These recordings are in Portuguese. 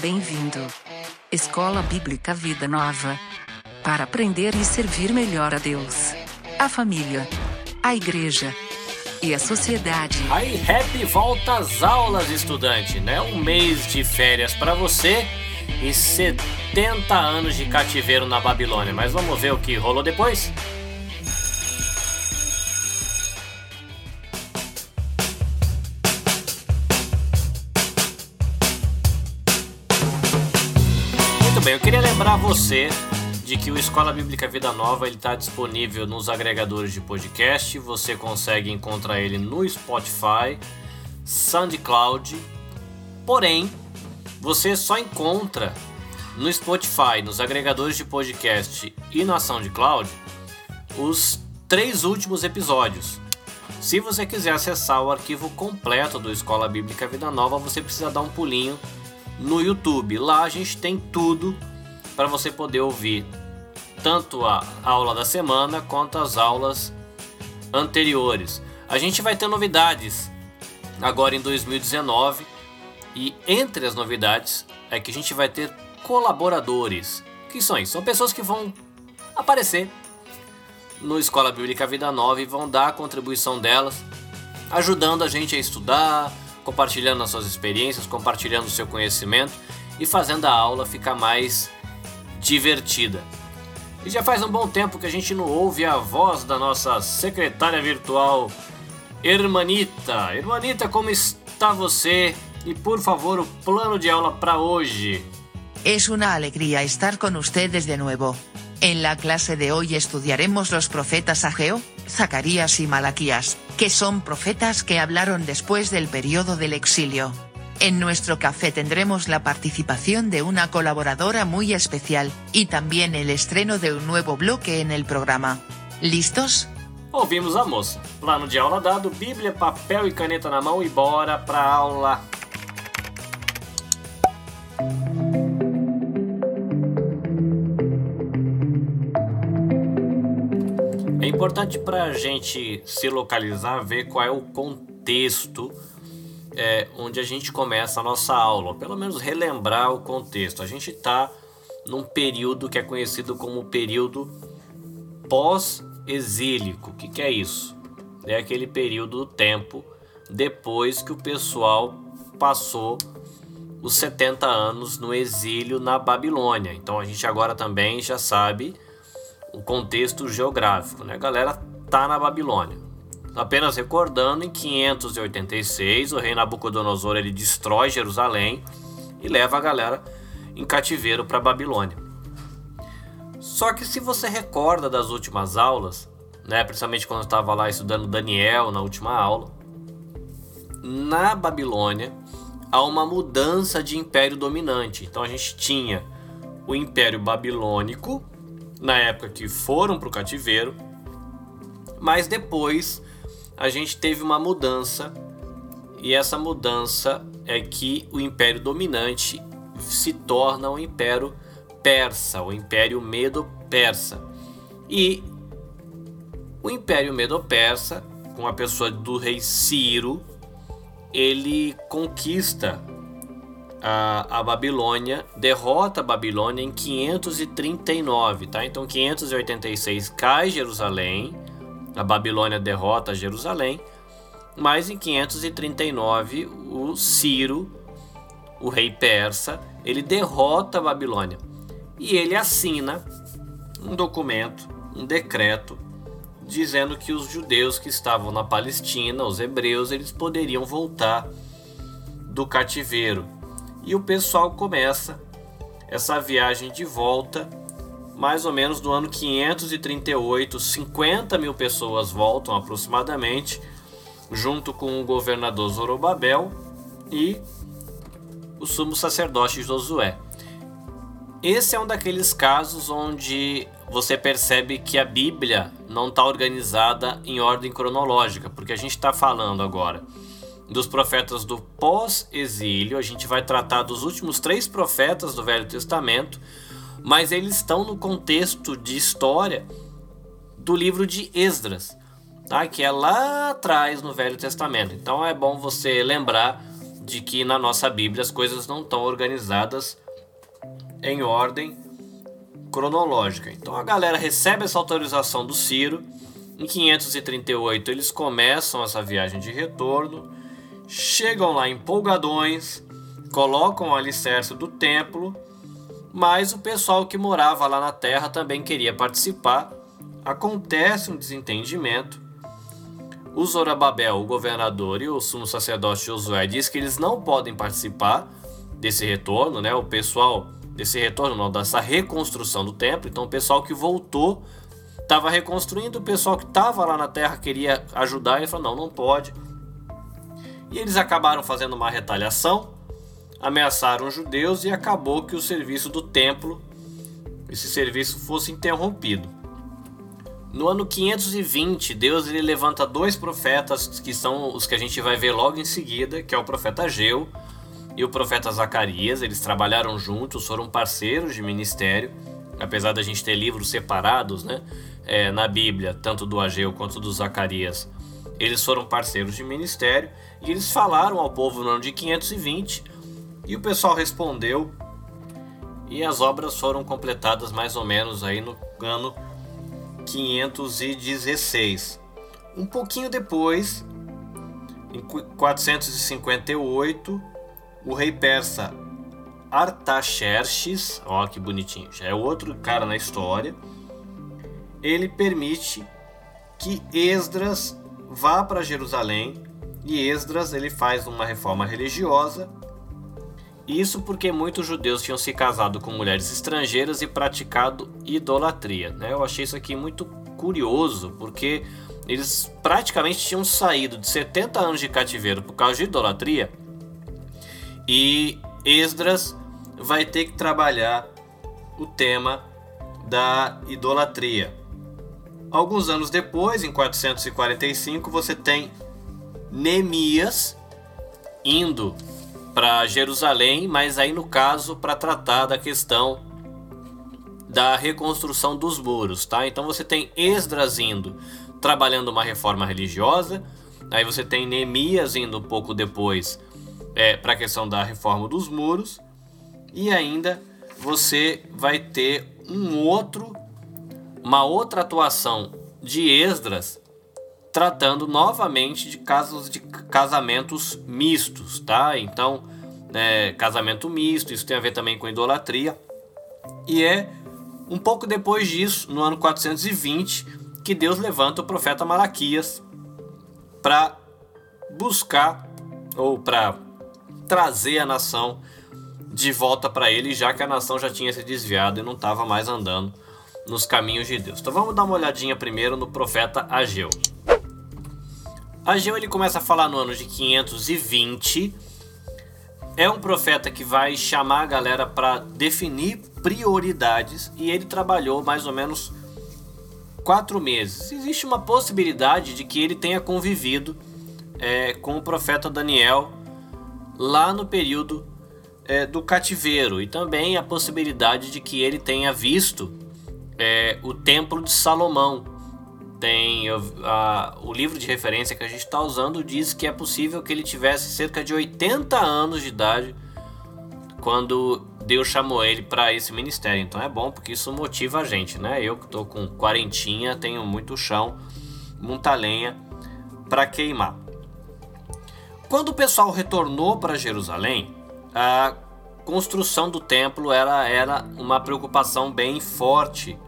Bem-vindo. Escola Bíblica Vida Nova. Para aprender e servir melhor a Deus, a família, a igreja e a sociedade. Aí, happy volta às aulas, estudante, né? Um mês de férias para você e 70 anos de cativeiro na Babilônia. Mas vamos ver o que rolou depois? Você de que o Escola Bíblica Vida Nova está disponível nos agregadores de podcast. Você consegue encontrar ele no Spotify, SoundCloud. Porém, você só encontra no Spotify, nos agregadores de podcast e na SoundCloud os três últimos episódios. Se você quiser acessar o arquivo completo do Escola Bíblica Vida Nova, você precisa dar um pulinho no YouTube. Lá a gente tem tudo para você poder ouvir tanto a aula da semana quanto as aulas anteriores. A gente vai ter novidades agora em 2019 e entre as novidades é que a gente vai ter colaboradores. Que são isso? São pessoas que vão aparecer no Escola Bíblica Vida Nova e vão dar a contribuição delas, ajudando a gente a estudar, compartilhando as suas experiências, compartilhando o seu conhecimento e fazendo a aula ficar mais divertida. E já faz um bom tempo que a gente não ouve a voz da nossa secretária virtual, Hermanita. Hermanita, como está você? E por favor, o plano de aula para hoje. Es una alegría estar con ustedes de nuevo. En la clase de hoy estudiaremos los profetas Ageo, Zacarías y Malaquías, que son profetas que hablaron después del periodo del exilio. En nuestro café tendremos la participación de una colaboradora muy especial, y también el estreno de un nuevo bloque en el programa. ¿Listos? Ouvimos a moça. Plano de aula dado, Bíblia, papel e caneta na mão e bora pra aula. É importante para a gente se localizar, ver qual é o contexto é, onde a gente começa a nossa aula, pelo menos relembrar o contexto. A gente está num período que é conhecido como período pós-exílico. O que, que é isso? É aquele período do tempo depois que o pessoal passou os 70 anos no exílio na Babilônia. Então a gente agora também já sabe o contexto geográfico, né? A galera tá na Babilônia. Apenas recordando, em 586 o rei Nabucodonosor ele destrói Jerusalém e leva a galera em cativeiro para Babilônia. Só que se você recorda das últimas aulas, né, principalmente quando eu estava lá estudando Daniel na última aula, na Babilônia há uma mudança de império dominante. Então a gente tinha o Império Babilônico, na época que foram para o cativeiro, mas depois a gente teve uma mudança, e essa mudança é que o Império dominante se torna o Império Persa, o Império Medo-Persa. E o Império Medo-Persa, com a pessoa do rei Ciro, ele conquista a, a Babilônia, derrota a Babilônia em 539, tá? Então 586 cai Jerusalém, a Babilônia derrota Jerusalém, mas em 539 o Ciro, o rei persa, ele derrota a Babilônia e ele assina um documento, um decreto dizendo que os judeus que estavam na Palestina, os hebreus, eles poderiam voltar do cativeiro. E o pessoal começa essa viagem de volta, mais ou menos no ano 538, 50 mil pessoas voltam aproximadamente, junto com o governador Zorobabel e o sumo sacerdote Josué. Esse é um daqueles casos onde você percebe que a Bíblia não está organizada em ordem cronológica, porque a gente está falando agora dos profetas do pós-exílio, a gente vai tratar dos últimos três profetas do Velho Testamento, mas eles estão no contexto de história do livro de Esdras, tá? que é lá atrás no Velho Testamento. Então é bom você lembrar de que na nossa Bíblia as coisas não estão organizadas em ordem cronológica. Então a galera recebe essa autorização do Ciro. Em 538 eles começam essa viagem de retorno, chegam lá empolgadões, colocam o alicerce do templo, mas o pessoal que morava lá na terra também queria participar. Acontece um desentendimento. O Zorobabel, o governador, e o sumo sacerdote Josué diz que eles não podem participar desse retorno, né? O pessoal desse retorno, não, dessa reconstrução do templo. Então, o pessoal que voltou estava reconstruindo, o pessoal que estava lá na terra queria ajudar, ele falou: não, não pode. E eles acabaram fazendo uma retaliação, ameaçaram os judeus e acabou que o serviço do templo, esse serviço fosse interrompido. No ano 520, Deus ele levanta dois profetas que são os que a gente vai ver logo em seguida, que é o profeta Geu e o profeta Zacarias, eles trabalharam juntos, foram parceiros de ministério, apesar da gente ter livros separados né, é, na Bíblia, tanto do Ageu quanto do Zacarias. Eles foram parceiros de ministério e eles falaram ao povo no ano de 520 e o pessoal respondeu e as obras foram completadas mais ou menos aí no ano 516. Um pouquinho depois, em 458, o rei persa Artaxerxes, ó que bonitinho, já é outro cara na história, ele permite que Esdras vá para Jerusalém e Esdras ele faz uma reforma religiosa. Isso porque muitos judeus tinham se casado com mulheres estrangeiras e praticado idolatria. Né? Eu achei isso aqui muito curioso, porque eles praticamente tinham saído de 70 anos de cativeiro por causa de idolatria e Esdras vai ter que trabalhar o tema da idolatria. Alguns anos depois, em 445, você tem Neemias indo para Jerusalém, mas aí no caso para tratar da questão da reconstrução dos muros, tá? Então você tem Esdras indo trabalhando uma reforma religiosa, aí você tem Neemias indo um pouco depois é, para a questão da reforma dos muros e ainda você vai ter um outro uma outra atuação de Esdras tratando novamente de casos de casamentos mistos, tá? Então, é, casamento misto, isso tem a ver também com idolatria. E é um pouco depois disso, no ano 420, que Deus levanta o profeta Malaquias para buscar ou para trazer a nação de volta para ele, já que a nação já tinha se desviado e não estava mais andando nos caminhos de Deus. Então vamos dar uma olhadinha primeiro no profeta Ageu. Ageu ele começa a falar no ano de 520. É um profeta que vai chamar a galera para definir prioridades e ele trabalhou mais ou menos quatro meses. Existe uma possibilidade de que ele tenha convivido é, com o profeta Daniel lá no período é, do cativeiro e também a possibilidade de que ele tenha visto é, o Templo de Salomão. Tem a, o livro de referência que a gente está usando diz que é possível que ele tivesse cerca de 80 anos de idade quando Deus chamou ele para esse ministério. Então é bom porque isso motiva a gente, né? Eu que estou com quarentinha, tenho muito chão, muita lenha para queimar. Quando o pessoal retornou para Jerusalém, a construção do templo era, era uma preocupação bem forte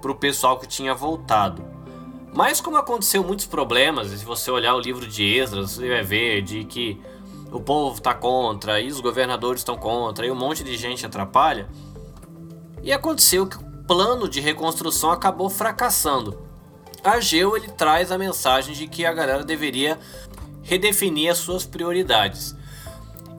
para o pessoal que tinha voltado. Mas como aconteceu muitos problemas, se você olhar o livro de Esdras, você vai ver de que o povo está contra, e os governadores estão contra, e um monte de gente atrapalha. E aconteceu que o plano de reconstrução acabou fracassando. Ageu ele traz a mensagem de que a galera deveria redefinir as suas prioridades.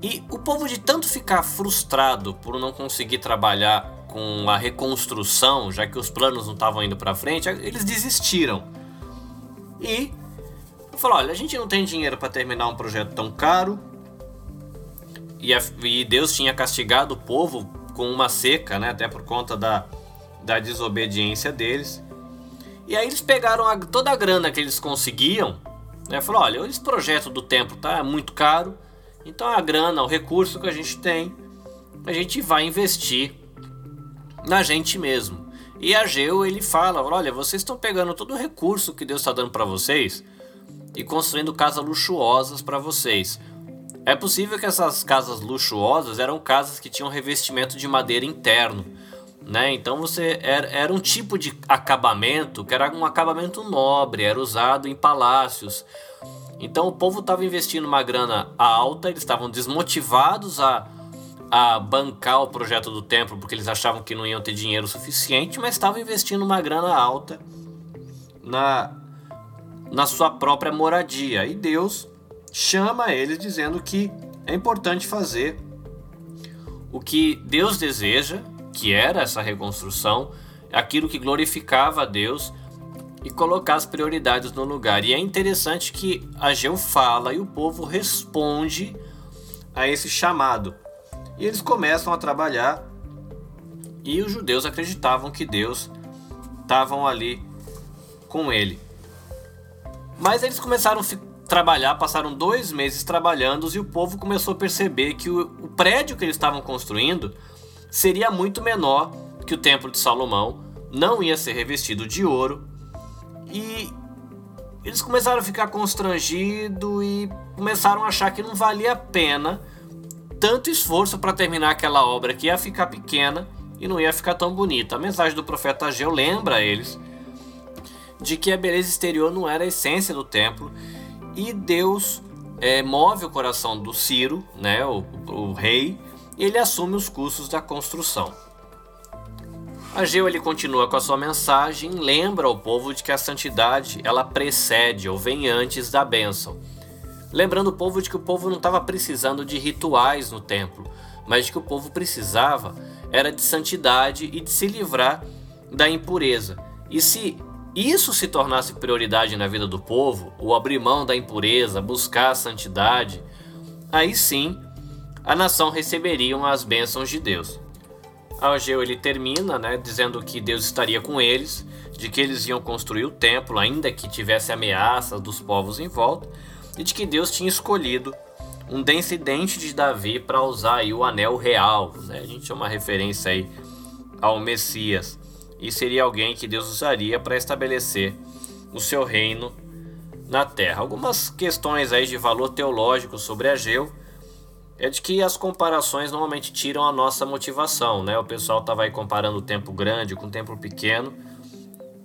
E o povo de tanto ficar frustrado por não conseguir trabalhar com a reconstrução, já que os planos não estavam indo para frente, eles desistiram. E falou: olha, a gente não tem dinheiro para terminar um projeto tão caro. E, a, e, Deus tinha castigado o povo com uma seca, né, até por conta da, da desobediência deles. E aí eles pegaram a, toda a grana que eles conseguiam né? Falou, olha, esse projeto do templo tá muito caro, Então a grana, o recurso que a gente tem, a gente vai investir na gente mesmo. E Ageu ele fala: olha, vocês estão pegando todo o recurso que Deus está dando para vocês e construindo casas luxuosas para vocês. É possível que essas casas luxuosas eram casas que tinham revestimento de madeira interno, né? Então você era, era um tipo de acabamento que era um acabamento nobre, era usado em palácios. Então o povo estava investindo uma grana alta, eles estavam desmotivados a, a bancar o projeto do templo porque eles achavam que não iam ter dinheiro suficiente, mas estavam investindo uma grana alta na, na sua própria moradia. E Deus chama eles dizendo que é importante fazer o que Deus deseja, que era essa reconstrução, aquilo que glorificava a Deus e colocar as prioridades no lugar. E é interessante que Ageu fala e o povo responde a esse chamado. E eles começam a trabalhar e os judeus acreditavam que Deus estavam ali com ele. Mas eles começaram a trabalhar, passaram dois meses trabalhando e o povo começou a perceber que o, o prédio que eles estavam construindo seria muito menor que o Templo de Salomão, não ia ser revestido de ouro e eles começaram a ficar constrangidos e começaram a achar que não valia a pena tanto esforço para terminar aquela obra que ia ficar pequena e não ia ficar tão bonita. A mensagem do profeta Ageu lembra a eles de que a beleza exterior não era a essência do templo e Deus é, move o coração do Ciro, né, o, o rei, e ele assume os custos da construção. Ageu ele continua com a sua mensagem, lembra ao povo de que a santidade ela precede ou vem antes da bênção. Lembrando o povo de que o povo não estava precisando de rituais no templo, mas de que o povo precisava era de santidade e de se livrar da impureza. E se isso se tornasse prioridade na vida do povo, o abrir mão da impureza, buscar a santidade, aí sim a nação receberia as bênçãos de Deus. Ageu ele termina, né, dizendo que Deus estaria com eles, de que eles iam construir o templo, ainda que tivesse ameaças dos povos em volta, e de que Deus tinha escolhido um descendente de Davi para usar aí o anel real. Né? A gente chama uma referência aí ao Messias e seria alguém que Deus usaria para estabelecer o seu reino na terra. Algumas questões aí de valor teológico sobre Ageu é de que as comparações normalmente tiram a nossa motivação, né? O pessoal estava aí comparando o tempo grande com o tempo pequeno,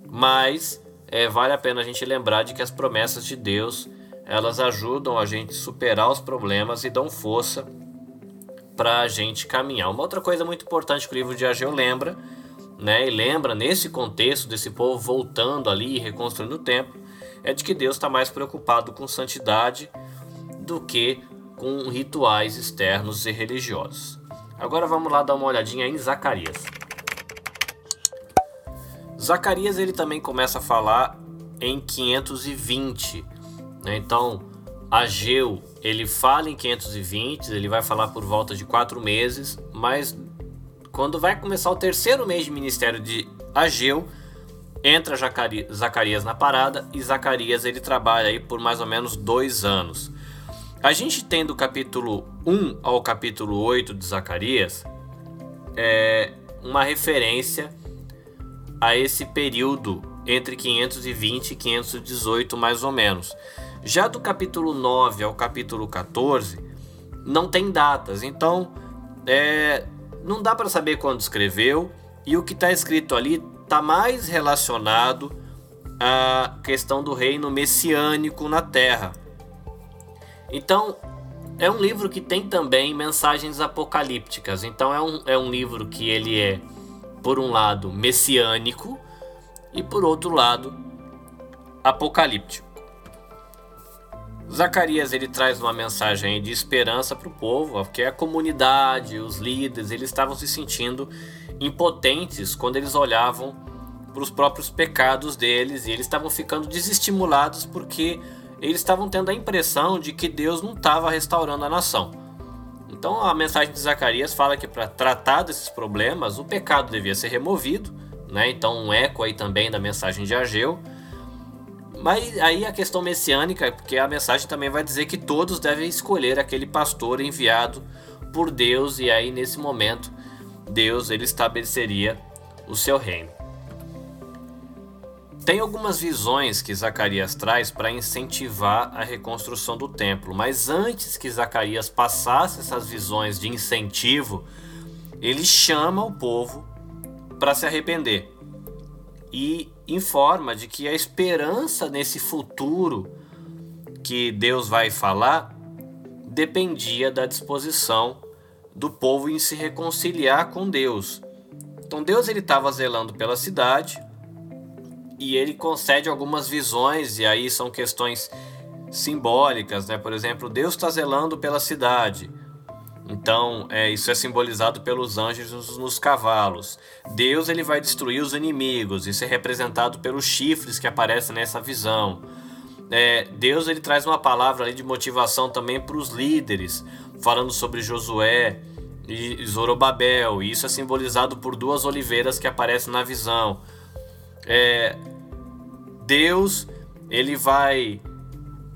mas é, vale a pena a gente lembrar de que as promessas de Deus elas ajudam a gente superar os problemas e dão força para a gente caminhar. Uma outra coisa muito importante que o livro de Ageu lembra né, e lembra nesse contexto desse povo voltando ali e reconstruindo o templo, é de que Deus está mais preocupado com santidade do que com rituais externos e religiosos. Agora vamos lá dar uma olhadinha em Zacarias. Zacarias ele também começa a falar em 520. Né? Então, Ageu ele fala em 520, ele vai falar por volta de quatro meses, mas quando vai começar o terceiro mês de ministério de Ageu, entra Zacarias na parada e Zacarias ele trabalha aí por mais ou menos dois anos. A gente tem do capítulo 1 ao capítulo 8 de Zacarias é uma referência a esse período entre 520 e 518 mais ou menos. Já do capítulo 9 ao capítulo 14 não tem datas, então é, não dá para saber quando escreveu e o que está escrito ali está mais relacionado à questão do reino messiânico na Terra. Então, é um livro que tem também mensagens apocalípticas. Então, é um, é um livro que ele é, por um lado, messiânico e, por outro lado, apocalíptico. Zacarias ele traz uma mensagem de esperança para o povo, porque a comunidade, os líderes, eles estavam se sentindo impotentes quando eles olhavam para os próprios pecados deles e eles estavam ficando desestimulados porque eles estavam tendo a impressão de que Deus não estava restaurando a nação. Então a mensagem de Zacarias fala que para tratar desses problemas o pecado devia ser removido, né? Então um eco aí também da mensagem de Ageu Mas aí a questão messiânica, porque a mensagem também vai dizer que todos devem escolher aquele pastor enviado por Deus e aí nesse momento Deus ele estabeleceria o seu reino. Tem algumas visões que Zacarias traz para incentivar a reconstrução do templo, mas antes que Zacarias passasse essas visões de incentivo, ele chama o povo para se arrepender e informa de que a esperança nesse futuro que Deus vai falar dependia da disposição do povo em se reconciliar com Deus. Então Deus ele estava zelando pela cidade, e ele concede algumas visões, e aí são questões simbólicas, né? Por exemplo, Deus está zelando pela cidade. Então, é, isso é simbolizado pelos anjos nos, nos, cavalos. Deus ele vai destruir os inimigos. Isso é representado pelos chifres que aparecem nessa visão. É, Deus ele traz uma palavra ali de motivação também para os líderes, falando sobre Josué e Zorobabel. E isso é simbolizado por duas oliveiras que aparecem na visão. É, Deus ele vai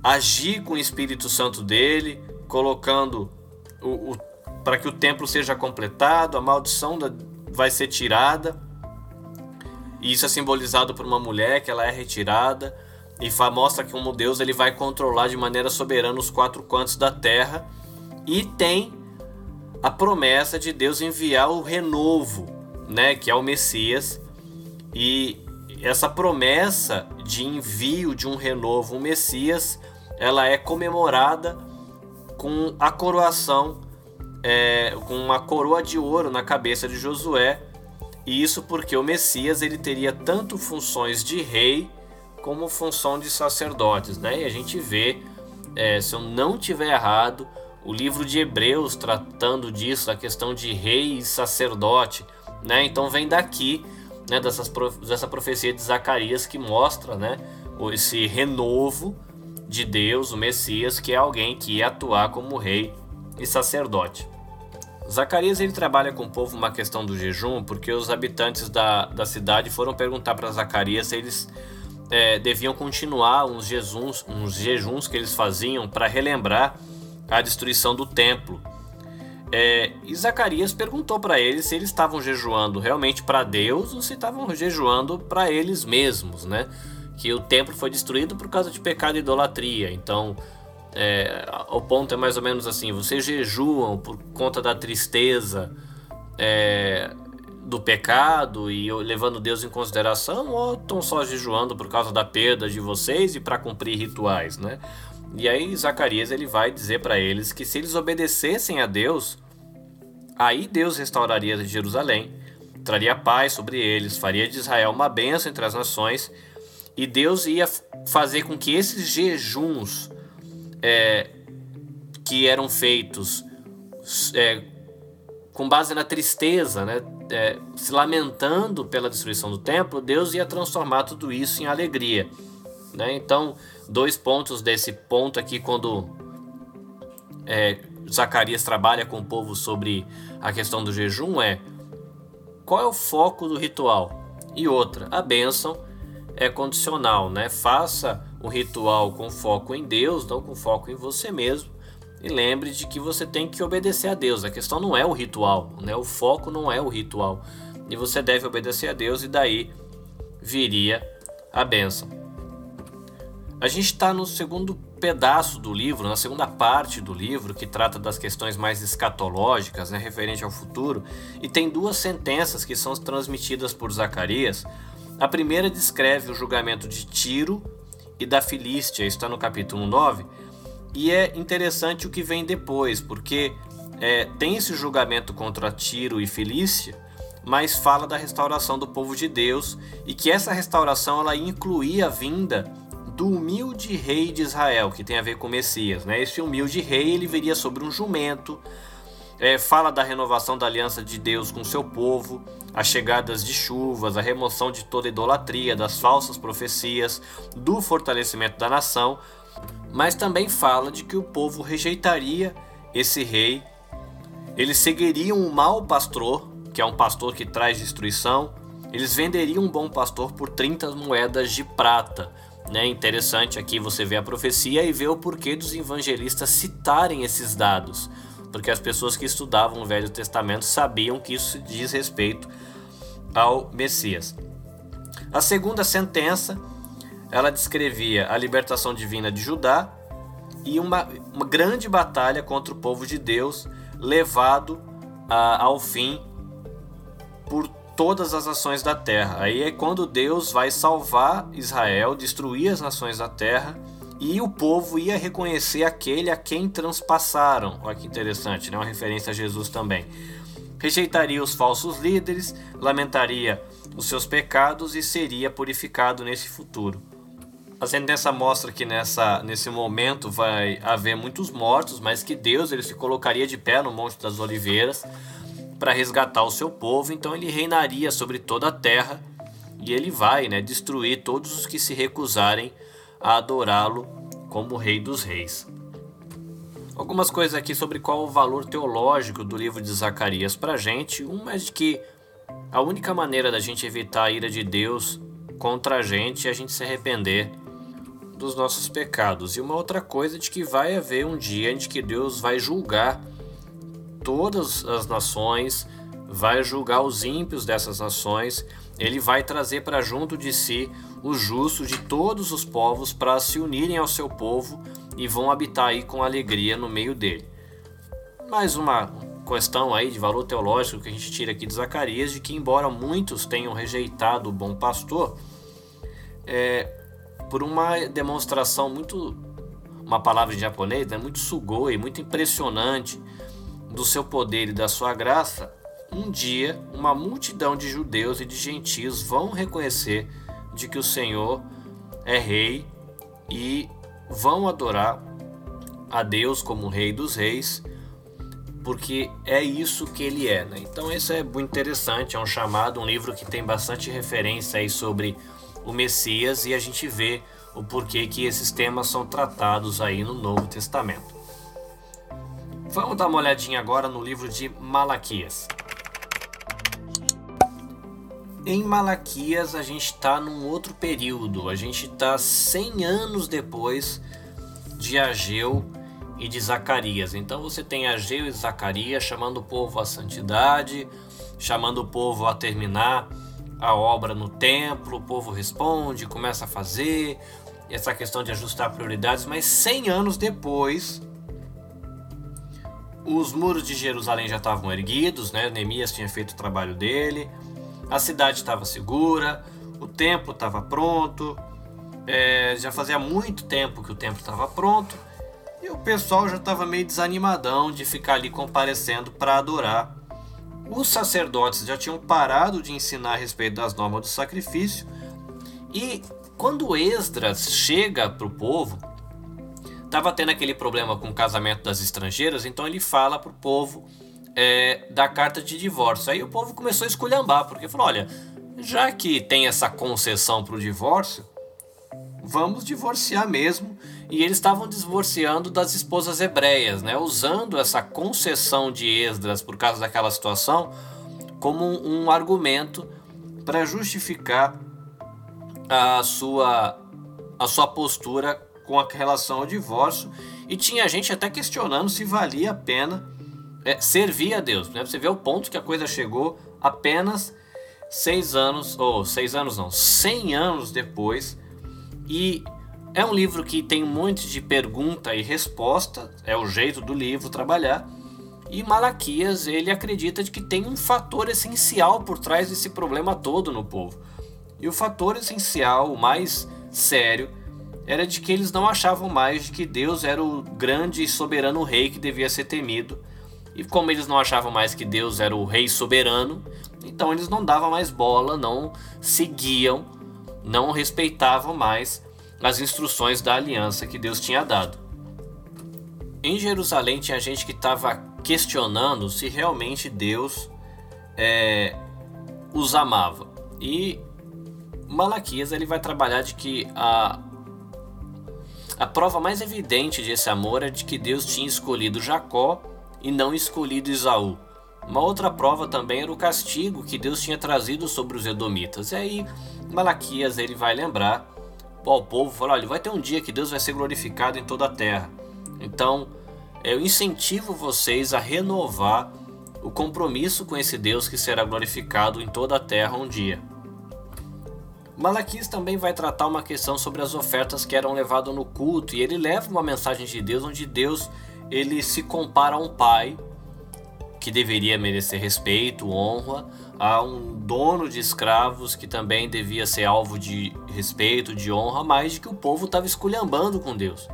agir com o Espírito Santo dele, colocando o, o para que o templo seja completado, a maldição da, vai ser tirada. E isso é simbolizado por uma mulher que ela é retirada e mostra que como Deus ele vai controlar de maneira soberana os quatro cantos da terra e tem a promessa de Deus enviar o renovo, né, que é o Messias. E essa promessa de envio de um renovo, um Messias, ela é comemorada com a coroação, é, com uma coroa de ouro na cabeça de Josué. E isso porque o Messias ele teria tanto funções de rei como função de sacerdotes, né? E a gente vê, é, se eu não tiver errado, o livro de Hebreus tratando disso, a questão de rei e sacerdote, né? Então vem daqui né, dessas, dessa profecia de Zacarias que mostra né, esse renovo de Deus, o Messias, que é alguém que ia atuar como rei e sacerdote. Zacarias ele trabalha com o povo uma questão do jejum, porque os habitantes da, da cidade foram perguntar para Zacarias se eles é, deviam continuar uns jejuns, uns jejuns que eles faziam para relembrar a destruição do templo. É, e Zacarias perguntou para eles se eles estavam jejuando realmente para Deus ou se estavam jejuando para eles mesmos, né? Que o templo foi destruído por causa de pecado e idolatria. Então, é, o ponto é mais ou menos assim: vocês jejuam por conta da tristeza é, do pecado e levando Deus em consideração, ou estão só jejuando por causa da perda de vocês e para cumprir rituais, né? E aí Zacarias ele vai dizer para eles que se eles obedecessem a Deus, aí Deus restauraria Jerusalém, traria paz sobre eles, faria de Israel uma bênção entre as nações, e Deus ia fazer com que esses jejuns é, que eram feitos é, com base na tristeza, né, é, se lamentando pela destruição do templo, Deus ia transformar tudo isso em alegria. Né? Então, dois pontos desse ponto aqui, quando é, Zacarias trabalha com o povo sobre a questão do jejum, é qual é o foco do ritual? E outra, a bênção é condicional, né? Faça o ritual com foco em Deus, não com foco em você mesmo. E lembre de que você tem que obedecer a Deus. A questão não é o ritual, né? O foco não é o ritual. E você deve obedecer a Deus e daí viria a bênção. A gente está no segundo pedaço do livro, na segunda parte do livro, que trata das questões mais escatológicas, né, referente ao futuro, e tem duas sentenças que são transmitidas por Zacarias. A primeira descreve o julgamento de Tiro e da Filístia, está no capítulo 9, e é interessante o que vem depois, porque é, tem esse julgamento contra Tiro e Filístia, mas fala da restauração do povo de Deus e que essa restauração ela incluía a vinda do humilde rei de Israel, que tem a ver com Messias. Né? Esse humilde rei ele viria sobre um jumento, é, fala da renovação da aliança de Deus com seu povo, as chegadas de chuvas, a remoção de toda idolatria, das falsas profecias, do fortalecimento da nação, mas também fala de que o povo rejeitaria esse rei, eles seguiriam o mau pastor, que é um pastor que traz destruição, eles venderiam um bom pastor por 30 moedas de prata Né? Interessante aqui você vê a profecia e vê o porquê dos evangelistas citarem esses dados, porque as pessoas que estudavam o Velho Testamento sabiam que isso diz respeito ao Messias. A segunda sentença, ela descrevia a libertação divina de Judá e uma, uma grande batalha contra o povo de Deus, levado a, ao fim por todas as nações da terra. Aí é quando Deus vai salvar Israel, destruir as nações da terra e o povo ia reconhecer aquele a quem transpassaram. Olha que interessante, né? uma referência a Jesus também. Rejeitaria os falsos líderes, lamentaria os seus pecados e seria purificado nesse futuro. A sentença mostra que nessa, nesse momento vai haver muitos mortos, mas que Deus ele se colocaria de pé no Monte das Oliveiras para resgatar o seu povo, então ele reinaria sobre toda a terra e ele vai né, destruir todos os que se recusarem a adorá-lo como Rei dos Reis. Algumas coisas aqui sobre qual o valor teológico do livro de Zacarias para a gente. Uma é de que a única maneira da gente evitar a ira de Deus contra a gente é a gente se arrepender dos nossos pecados. E uma outra coisa é de que vai haver um dia em que Deus vai julgar todas as nações, vai julgar os ímpios dessas nações, ele vai trazer para junto de si os justos de todos os povos para se unirem ao seu povo e vão habitar aí com alegria no meio dele. Mais uma questão aí de valor teológico que a gente tira aqui de Zacarias, de que embora muitos tenham rejeitado o bom pastor, é, por uma demonstração muito, uma palavra em japonês, né, muito sugoi, muito impressionante, do seu poder e da sua graça, um dia uma multidão de judeus e de gentios vão reconhecer de que o Senhor é rei e vão adorar a Deus como rei dos reis, porque é isso que ele é. Né? Então isso é muito interessante, é um chamado, um livro que tem bastante referência aí sobre o Messias e a gente vê o porquê que esses temas são tratados aí no Novo Testamento. Vamos dar uma olhadinha agora no livro de Malaquias. Em Malaquias a gente está num outro período, a gente está 100 anos depois de Ageu e de Zacarias. Então você tem Ageu e Zacarias chamando o povo à santidade, chamando o povo a terminar a obra no templo, o povo responde, começa a fazer, essa questão de ajustar prioridades, mas 100 anos depois os muros de Jerusalém já estavam erguidos, né? Neemias tinha feito o trabalho dele, a cidade estava segura, o templo estava pronto, é, já fazia muito tempo que o templo estava pronto e o pessoal já estava meio desanimadão de ficar ali comparecendo para adorar. Os sacerdotes já tinham parado de ensinar a respeito das normas do sacrifício e quando Esdras chega para o povo, Tava tendo aquele problema com o casamento das estrangeiras, então ele fala pro povo é, da carta de divórcio. Aí o povo começou a esculhambar, porque falou: olha, já que tem essa concessão pro divórcio, vamos divorciar mesmo. E eles estavam divorciando das esposas hebreias, né? usando essa concessão de Esdras por causa daquela situação como um, um argumento para justificar a sua, a sua postura com relação ao divórcio e tinha gente até questionando se valia a pena é, servir a Deus. Né? Você vê o ponto que a coisa chegou apenas seis anos, ou seis anos não, cem anos depois. E é um livro que tem um monte de pergunta e resposta, é o jeito do livro trabalhar. E Malaquias, ele acredita de que tem um fator essencial por trás desse problema todo no povo. E o fator essencial, o mais sério, era de que eles não achavam mais de que Deus era o grande e soberano rei que devia ser temido. E como eles não achavam mais que Deus era o rei soberano, então eles não davam mais bola, não seguiam, não respeitavam mais as instruções da aliança que Deus tinha dado. Em Jerusalém tinha gente que estava questionando se realmente Deus é, os amava. E Malaquias ele vai trabalhar de que a, a prova mais evidente desse amor é de que Deus tinha escolhido Jacó e não escolhido Isaú. Uma outra prova também era o castigo que Deus tinha trazido sobre os edomitas. E aí Malaquias ele vai lembrar ao povo, falou: olha, vai ter um dia que Deus vai ser glorificado em toda a terra. Então, eu incentivo vocês a renovar o compromisso com esse Deus que será glorificado em toda a terra um dia. Malaquias também vai tratar uma questão sobre as ofertas que eram levadas no culto e ele leva uma mensagem de Deus onde Deus ele se compara a um pai que deveria merecer respeito, honra, a um dono de escravos que também devia ser alvo de respeito, de honra, mas de que o povo estava esculhambando com Deus.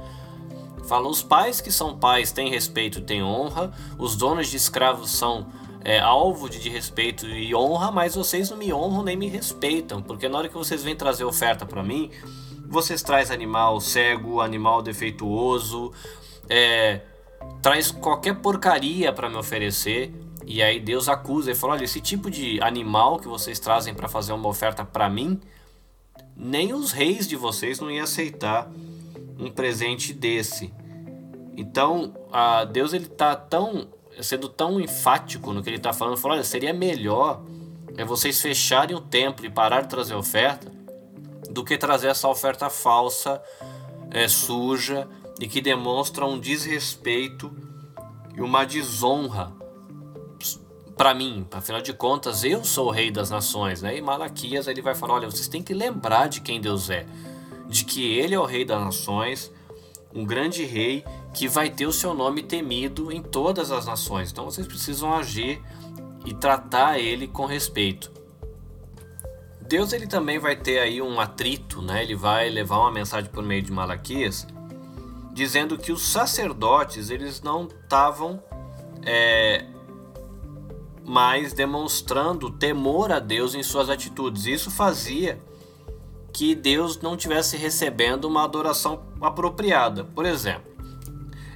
Fala, os pais que são pais têm respeito, têm honra, os donos de escravos são é, alvo de, de respeito e honra, mas vocês não me honram nem me respeitam, porque na hora que vocês vêm trazer oferta para mim, vocês traz animal cego, animal defeituoso, é, traz qualquer porcaria para me oferecer. E aí Deus acusa e fala: olha, esse tipo de animal que vocês trazem para fazer uma oferta para mim, nem os reis de vocês não iam aceitar um presente desse. Então, Deus ele tá tão sendo tão enfático no que ele está falando, falou: olha, seria melhor é vocês fecharem o templo e parar de trazer oferta do que trazer essa oferta falsa, é, suja e que demonstra um desrespeito e uma desonra para mim. Afinal de contas, eu sou o rei das nações, né? E Malaquias ele vai falar: olha, vocês têm que lembrar de quem Deus é, de que Ele é o rei das nações, um grande rei que vai ter o seu nome temido em todas as nações. Então vocês precisam agir e tratar ele com respeito. Deus ele também vai ter aí um atrito, né? Ele vai levar uma mensagem por meio de Malaquias, dizendo que os sacerdotes eles não estavam é, mais demonstrando temor a Deus em suas atitudes. Isso fazia que Deus não tivesse recebendo uma adoração apropriada. Por exemplo,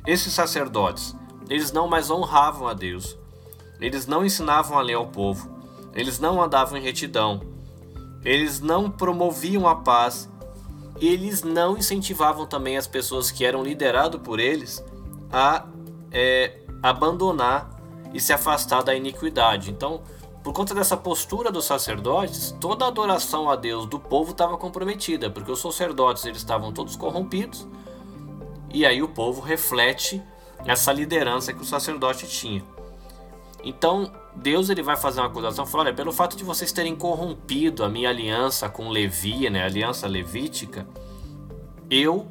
esses sacerdotes, eles não mais honravam a Deus. Eles não ensinavam a lei ao povo. Eles não andavam em retidão. Eles não promoviam a paz. Eles não incentivavam também as pessoas que eram lideradas por eles a é, abandonar e se afastar da iniquidade. Então, por conta dessa postura dos sacerdotes, toda a adoração a Deus do povo estava comprometida, porque os sacerdotes eles estavam todos corrompidos e aí o povo reflete essa liderança que o sacerdote tinha. Então, Deus ele vai fazer uma acusação, falando, olha, pelo fato de vocês terem corrompido a minha aliança com Levi, né, a aliança levítica, eu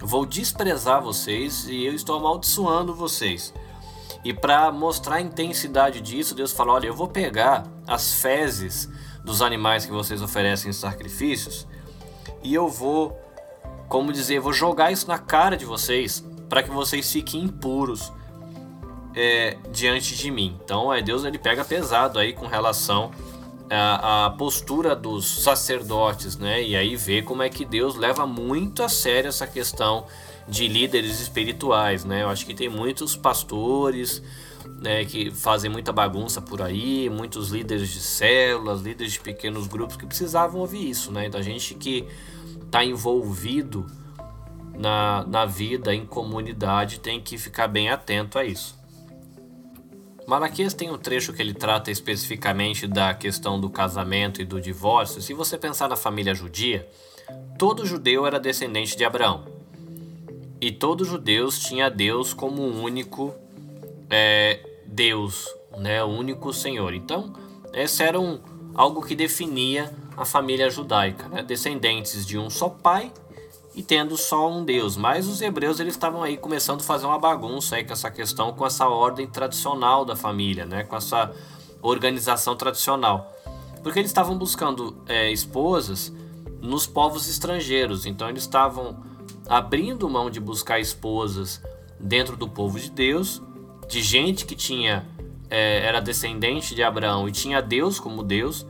vou desprezar vocês e eu estou amaldiçoando vocês. E para mostrar a intensidade disso, Deus fala: olha, eu vou pegar as fezes dos animais que vocês oferecem em sacrifícios e eu vou como dizer, vou jogar isso na cara de vocês para que vocês fiquem impuros é, diante de mim. Então, é Deus ele pega pesado aí com relação à, postura dos sacerdotes, né? E aí vê como é que Deus leva muito a sério essa questão de líderes espirituais, né? Eu acho que tem muitos pastores, né, que fazem muita bagunça por aí, muitos líderes de células, líderes de pequenos grupos que precisavam ouvir isso, né? Então, a gente que está envolvido na, na vida, em comunidade, tem que ficar bem atento a isso. Malaquias tem um trecho que ele trata especificamente da questão do casamento e do divórcio. Se você pensar na família judia, todo judeu era descendente de Abraão. E todos os judeus tinha Deus como único é, Deus, né, o único Senhor. Então, esse era um, algo que definia a família judaica, né? descendentes de um só pai e tendo só um Deus. Mas os hebreus eles estavam aí começando a fazer uma bagunça aí com essa questão, com essa ordem tradicional da família, né? com essa organização tradicional. Porque eles estavam buscando é, esposas nos povos estrangeiros, então eles estavam abrindo mão de buscar esposas dentro do povo de Deus, de gente que tinha é, era descendente de Abraão e tinha Deus como Deus,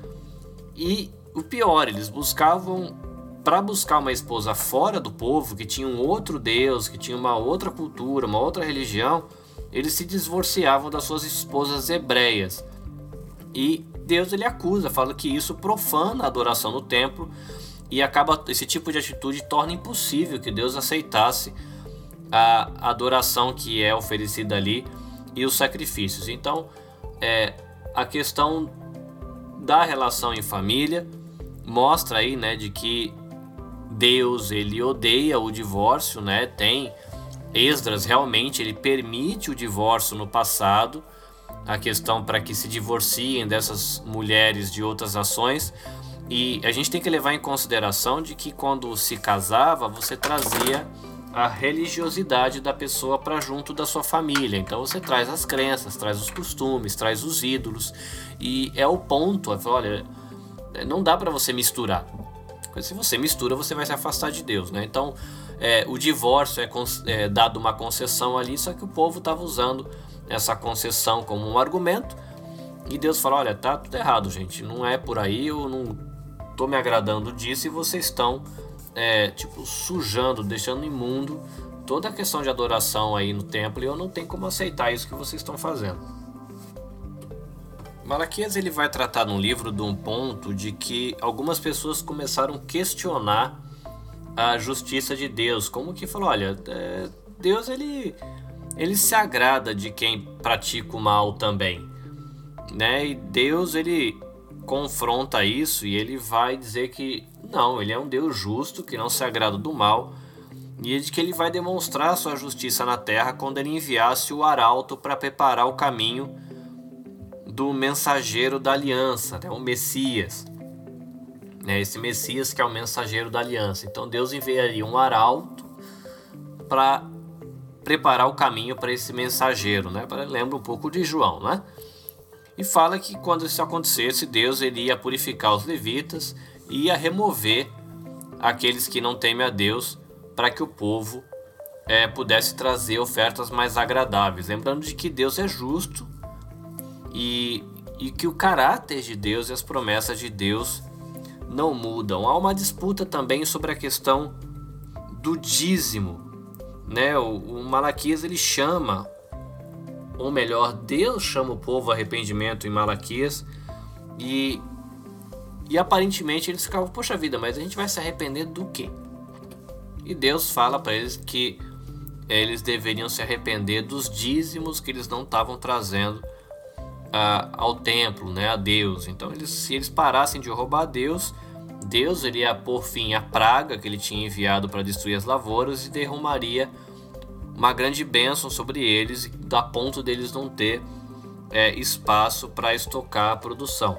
e o pior, eles buscavam para buscar uma esposa fora do povo, que tinha um outro Deus, que tinha uma outra cultura, uma outra religião, eles se divorciavam das suas esposas hebreias. E Deus ele acusa, fala que isso profana a adoração no templo e acaba esse tipo de atitude torna impossível que Deus aceitasse a adoração que é oferecida ali e os sacrifícios. Então, é a questão da relação em família mostra aí, né, de que Deus ele odeia o divórcio, né? Tem Esdras realmente ele permite o divórcio no passado, a questão para que se divorciem dessas mulheres de outras nações. E a gente tem que levar em consideração de que quando se casava, você trazia a religiosidade da pessoa para junto da sua família. Então você traz as crenças, traz os costumes, traz os ídolos. E é o ponto, olha, não dá para você misturar. Se você mistura, você vai se afastar de Deus, né? Então, é, o divórcio é, é dado uma concessão ali, só que o povo estava usando essa concessão como um argumento. E Deus fala: olha, tá tudo errado, gente. Não é por aí, eu não tô me agradando disso e vocês estão, é, tipo, sujando, deixando imundo toda a questão de adoração aí no templo e eu não tenho como aceitar isso que vocês estão fazendo. Malaquias ele vai tratar no livro de um ponto de que algumas pessoas começaram a questionar a justiça de Deus, como que falou, olha, é, Deus ele ele se agrada de quem pratica o mal também, né? E Deus ele confronta isso e ele vai dizer que não, ele é um Deus justo que não se agrada do mal e de que ele vai demonstrar sua justiça na terra quando ele enviasse o arauto para preparar o caminho do mensageiro da aliança, né? o Messias né? Esse Messias que é o mensageiro da aliança. Então Deus enviaria um arauto para preparar o caminho para esse mensageiro, né? Lembra um pouco de João, né? E fala que quando isso acontecesse, Deus iria purificar os levitas e ia remover aqueles que não temem a Deus para que o povo é, pudesse trazer ofertas mais agradáveis. Lembrando de que Deus é justo e, e que o caráter de Deus e as promessas de Deus não mudam. Há uma disputa também sobre a questão do dízimo. Né? O, o Malaquias ele chama, ou melhor, Deus chama o povo a arrependimento em Malaquias e, e aparentemente eles ficavam, poxa vida, mas a gente vai se arrepender do quê? E Deus fala para eles que eles deveriam se arrepender dos dízimos que eles não estavam trazendo a, ao templo, né, a Deus. Então, eles, se eles parassem de roubar a Deus, Deus iria pôr fim à praga que ele tinha enviado para destruir as lavouras e derrumaria uma grande bênção sobre eles, a ponto deles não ter é, espaço para estocar a produção.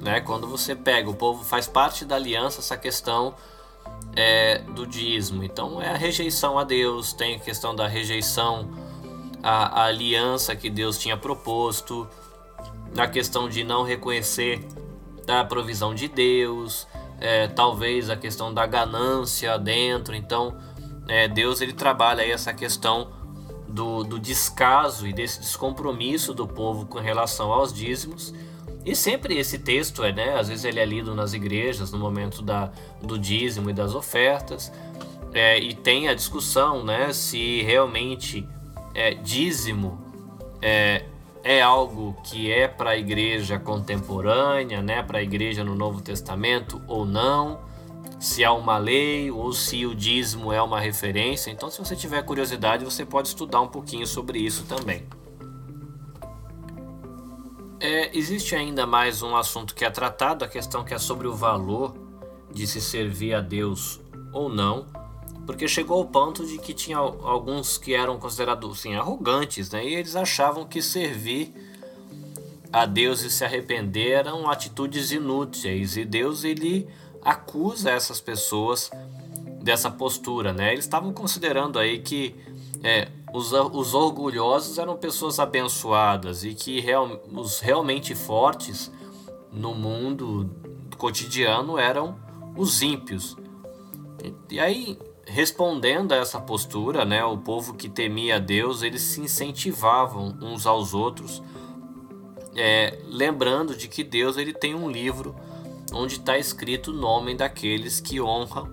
Né? Quando você pega, o povo faz parte da aliança essa questão é, do dízimo. Então é a rejeição a Deus, tem a questão da rejeição à, aliança que Deus tinha proposto, na questão de não reconhecer a provisão de Deus, é, talvez a questão da ganância dentro. Então, é, Deus ele trabalha aí essa questão do, do descaso e desse descompromisso do povo com relação aos dízimos. E sempre esse texto é, né? Às vezes ele é lido nas igrejas no momento da, do dízimo e das ofertas. É, e tem a discussão, né? Se realmente é, dízimo é, é algo que é para a igreja contemporânea, né, para a igreja no Novo Testamento ou não, se há uma lei ou se o dízimo é uma referência. Então, se você tiver curiosidade, você pode estudar um pouquinho sobre isso também. É, existe ainda mais um assunto que é tratado, a questão que é sobre o valor de se servir a Deus ou não porque chegou ao ponto de que tinha alguns que eram considerados assim, arrogantes, né? E eles achavam que servir a Deus e se arrepender eram atitudes inúteis, e Deus ele acusa essas pessoas dessa postura, né? Eles estavam considerando aí que é, os, os orgulhosos eram pessoas abençoadas e que real, os realmente fortes no mundo cotidiano eram os ímpios. E, e aí respondendo a essa postura, né, o povo que temia Deus, eles se incentivavam uns aos outros, é, lembrando de que Deus ele tem um livro onde está escrito o nome daqueles que honram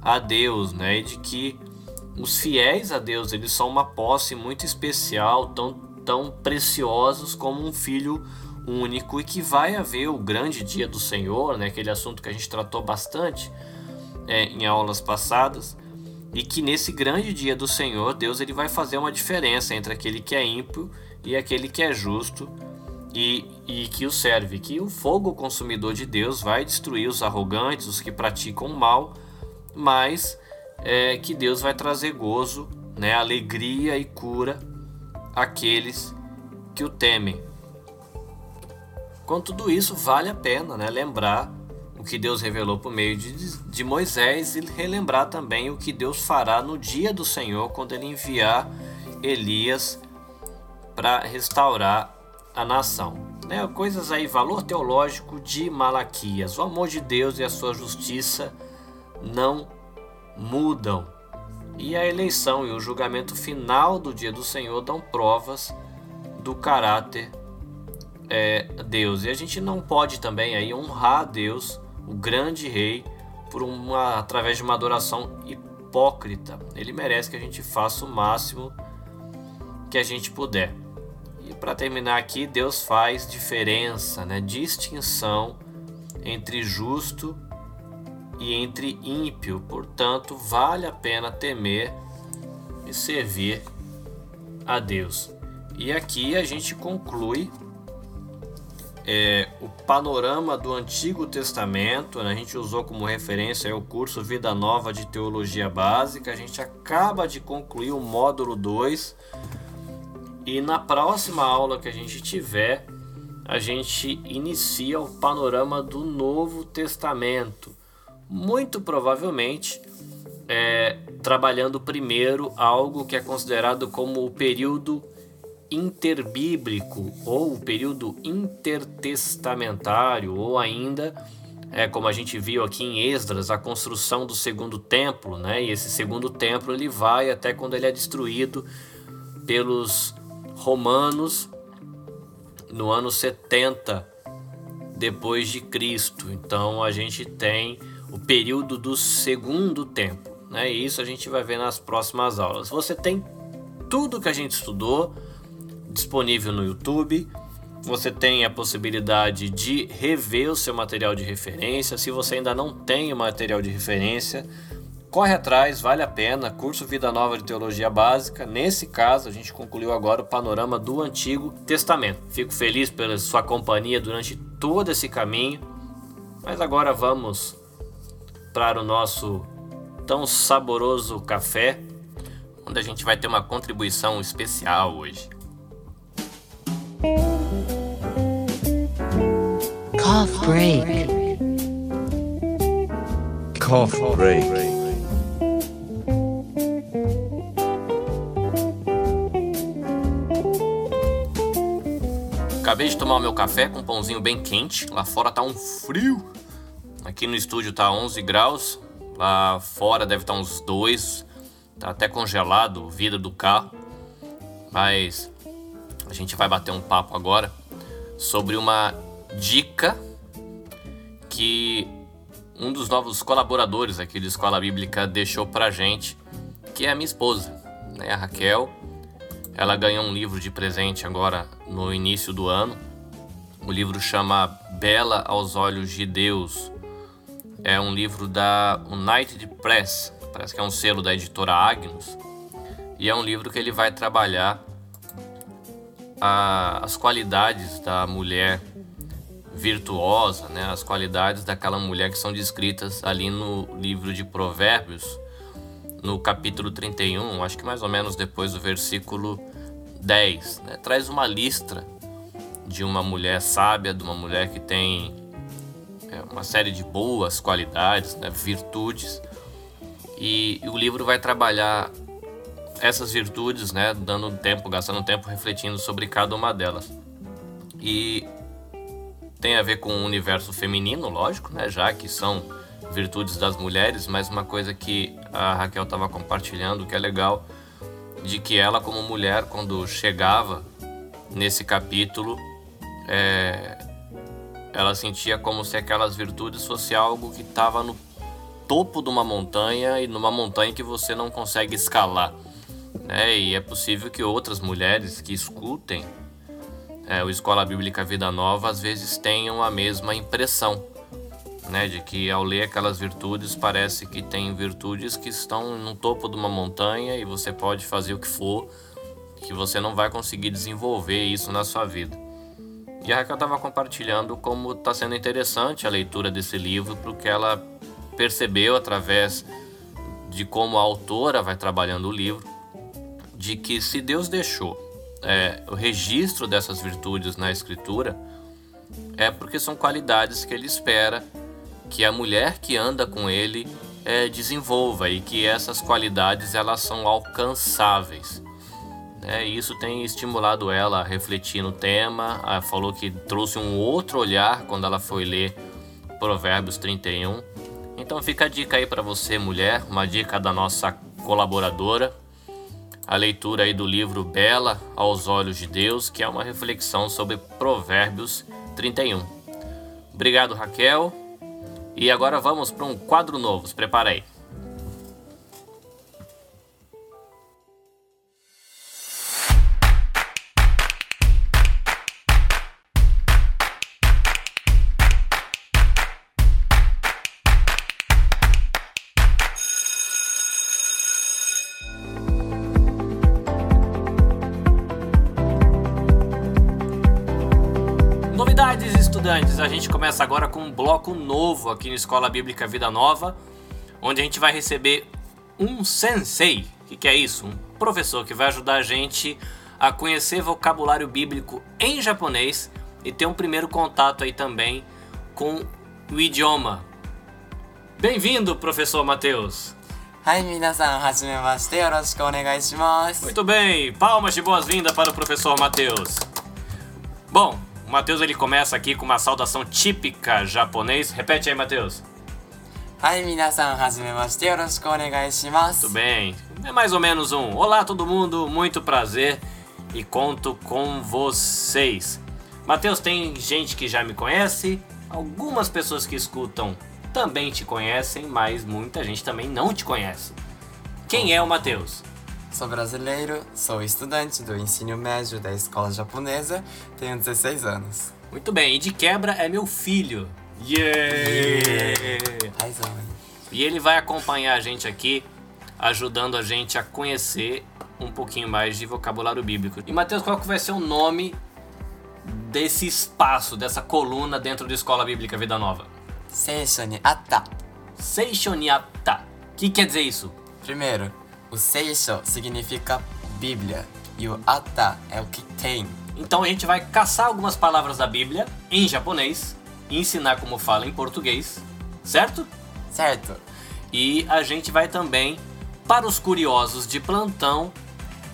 a Deus, né, e de que os fiéis a Deus eles são uma posse muito especial, tão, tão preciosos como um filho único e que vai haver o grande dia do Senhor, né, aquele assunto que a gente tratou bastante é, em aulas passadas e que nesse grande dia do Senhor, Deus ele vai fazer uma diferença entre aquele que é ímpio e aquele que é justo e, e que o serve, que o fogo consumidor de Deus vai destruir os arrogantes, os que praticam o mal, mas é, que Deus vai trazer gozo, né, alegria e cura àqueles que o temem. Com tudo isso, vale a pena né, lembrar o que Deus revelou por meio de, de Moisés e relembrar também o que Deus fará no dia do Senhor, quando ele enviar Elias para restaurar a nação. Né? Coisas aí, valor teológico de Malaquias. O amor de Deus e a sua justiça não mudam. E a eleição e o julgamento final do dia do Senhor dão provas do caráter é, Deus. E a gente não pode também aí honrar Deus, o grande rei, por uma através de uma adoração hipócrita. Ele merece que a gente faça o máximo que a gente puder. E para terminar aqui, Deus faz diferença, né? distinção entre justo e entre ímpio. Portanto, vale a pena temer e servir a Deus. E aqui a gente conclui é, o panorama do Antigo Testamento. Né? A gente usou como referência o curso Vida Nova de Teologia Básica. A gente acaba de concluir o módulo 2 e na próxima aula que a gente tiver, a gente inicia o panorama do Novo Testamento. Muito provavelmente é, trabalhando primeiro algo que é considerado como o período interbíblico ou o período intertestamentário ou ainda é como a gente viu aqui em Esdras a construção do segundo templo, né? E esse segundo templo ele vai até quando ele é destruído pelos romanos no ano 70 depois de Cristo. Então a gente tem o período do segundo tempo, né? E isso a gente vai ver nas próximas aulas. Você tem tudo que a gente estudou disponível no YouTube. Você tem a possibilidade de rever o seu material de referência. Se você ainda não tem o material de referência, Corre atrás, vale a pena. Curso Vida Nova de Teologia Básica. Nesse caso, a gente concluiu agora o panorama do Antigo Testamento. Fico feliz pela sua companhia durante todo esse caminho. Mas agora vamos para o nosso tão saboroso café, onde a gente vai ter uma contribuição especial hoje. Cough break. Cough break. Acabei de tomar o meu café com um pãozinho bem quente. Lá fora tá um frio. Aqui no estúdio tá 11 graus. Lá fora deve estar tá uns 2. Tá até congelado o vidro do carro. Mas a gente vai bater um papo agora sobre uma dica que um dos novos colaboradores aqui de Escola Bíblica deixou pra gente, que é a minha esposa, né, a Raquel. Ela ganhou um livro de presente agora no início do ano. O livro chama Bela aos Olhos de Deus. É um livro da United Press, parece que é um selo da editora Agnus. E é um livro que ele vai trabalhar a, as qualidades da mulher virtuosa, né? as qualidades daquela mulher que são descritas ali no livro de Provérbios, no capítulo 31, acho que mais ou menos depois do versículo 10. Né? Traz uma lista de uma mulher sábia, de uma mulher que tem é, uma série de boas qualidades, né? virtudes, e, e o livro vai trabalhar essas virtudes, né, dando tempo, gastando tempo refletindo sobre cada uma delas. E tem a ver com o universo feminino, lógico, né, já que são virtudes das mulheres, mas uma coisa que a Raquel estava compartilhando que é legal, de que ela como mulher, quando chegava nesse capítulo, é, ela sentia como se aquelas virtudes fosse algo que estava no topo de uma montanha e numa montanha que você não consegue escalar. Né? E é possível que outras mulheres que escutem é, o Escola Bíblica Vida Nova às vezes tenham a mesma impressão né, de que ao ler aquelas virtudes parece que tem virtudes que estão no topo de uma montanha e você pode fazer o que for, que você não vai conseguir desenvolver isso na sua vida. E a Raquel estava compartilhando como está sendo interessante a leitura desse livro, porque ela percebeu através de como a autora vai trabalhando o livro, de que se Deus deixou é, o registro dessas virtudes na Escritura, é porque são qualidades que Ele espera que a mulher que anda com Ele é, desenvolva e que essas qualidades elas são alcançáveis. É, isso tem estimulado ela a refletir no tema. Falou que trouxe um outro olhar quando ela foi ler Provérbios 31. Então fica a dica aí para você, mulher, uma dica da nossa colaboradora, a leitura aí do livro Bela aos Olhos de Deus, que é uma reflexão sobre Provérbios 31. Obrigado, Raquel. E agora vamos para um quadro novo. Se prepara aí. começa agora com um bloco novo aqui na Escola Bíblica Vida Nova, onde a gente vai receber um sensei. O que, que é isso? Um professor que vai ajudar a gente a conhecer vocabulário bíblico em japonês e ter um primeiro contato aí também com o idioma. Bem-vindo, professor Matheus! Muito bem, palmas de boas-vindas para o professor Matheus. Bom, o Matheus ele começa aqui com uma saudação típica japonês. Repete aí, Matheus. Ai, minasan, hazimemashite, yoroshiku onegai shimasu. Tudo bem. É mais ou menos um. Olá, todo mundo, muito prazer e conto com vocês. Matheus, tem gente que já me conhece, algumas pessoas que escutam também te conhecem, mas muita gente também não te conhece. Quem é o Matheus? Sou brasileiro, sou estudante do ensino médio da escola japonesa, tenho 16 anos. Muito bem, e de quebra é meu filho. Yeah! Razão. E ele vai acompanhar a gente aqui, ajudando a gente a conhecer um pouquinho mais de vocabulário bíblico. E Mateus, qual que vai ser o nome desse espaço, dessa coluna dentro da Escola Bíblica Vida Nova? Seishoniata. Seishoniata. O que quer dizer isso? Primeiro, o seisho significa Bíblia e o ata é o que tem. Então a gente vai caçar algumas palavras da Bíblia em japonês e ensinar como fala em português, certo? Certo? E a gente vai também, para os curiosos de plantão,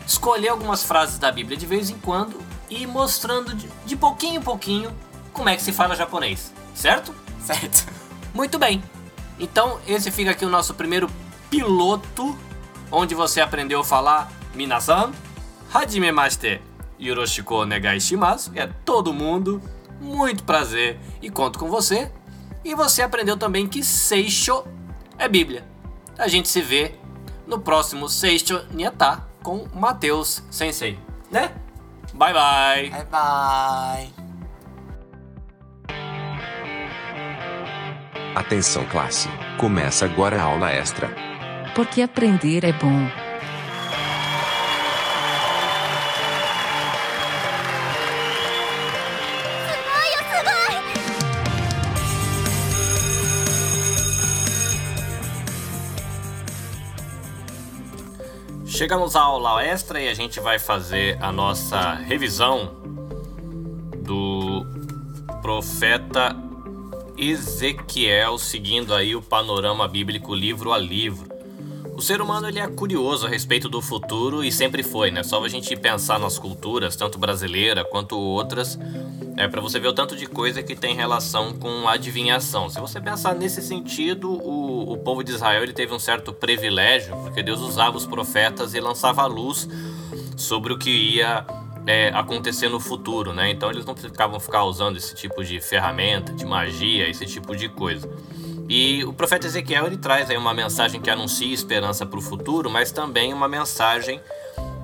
escolher algumas frases da Bíblia de vez em quando e ir mostrando de, de pouquinho em pouquinho como é que se fala japonês, certo? Certo. Muito bem. Então, esse fica aqui o nosso primeiro piloto, onde você aprendeu a falar Minasan, Hajimemashite, Yoroshiku onegai shimasu, é todo mundo, muito prazer e conto com você. E você aprendeu também que Seisho é Bíblia. A gente se vê no próximo Seisho Nyata com Matheus Sensei, né? Bye bye! Bye bye. Atenção classe, começa agora a aula extra. Porque aprender é bom. Chegamos à aula extra e a gente vai fazer a nossa revisão do profeta Ezequiel, seguindo aí o panorama bíblico livro a livro. Ser humano ele é curioso a respeito do futuro e sempre foi, né? Só a gente pensar nas culturas, tanto brasileira quanto outras, é para você ver o tanto de coisa que tem relação com adivinhação. Se você pensar nesse sentido, o, o povo de Israel ele teve um certo privilégio, porque Deus usava os profetas e lançava luz sobre o que ia é, acontecer no futuro, né? Então eles não precisavam ficar usando esse tipo de ferramenta, de magia, esse tipo de coisa. E o profeta Ezequiel ele traz aí uma mensagem que anuncia esperança para o futuro, mas também uma mensagem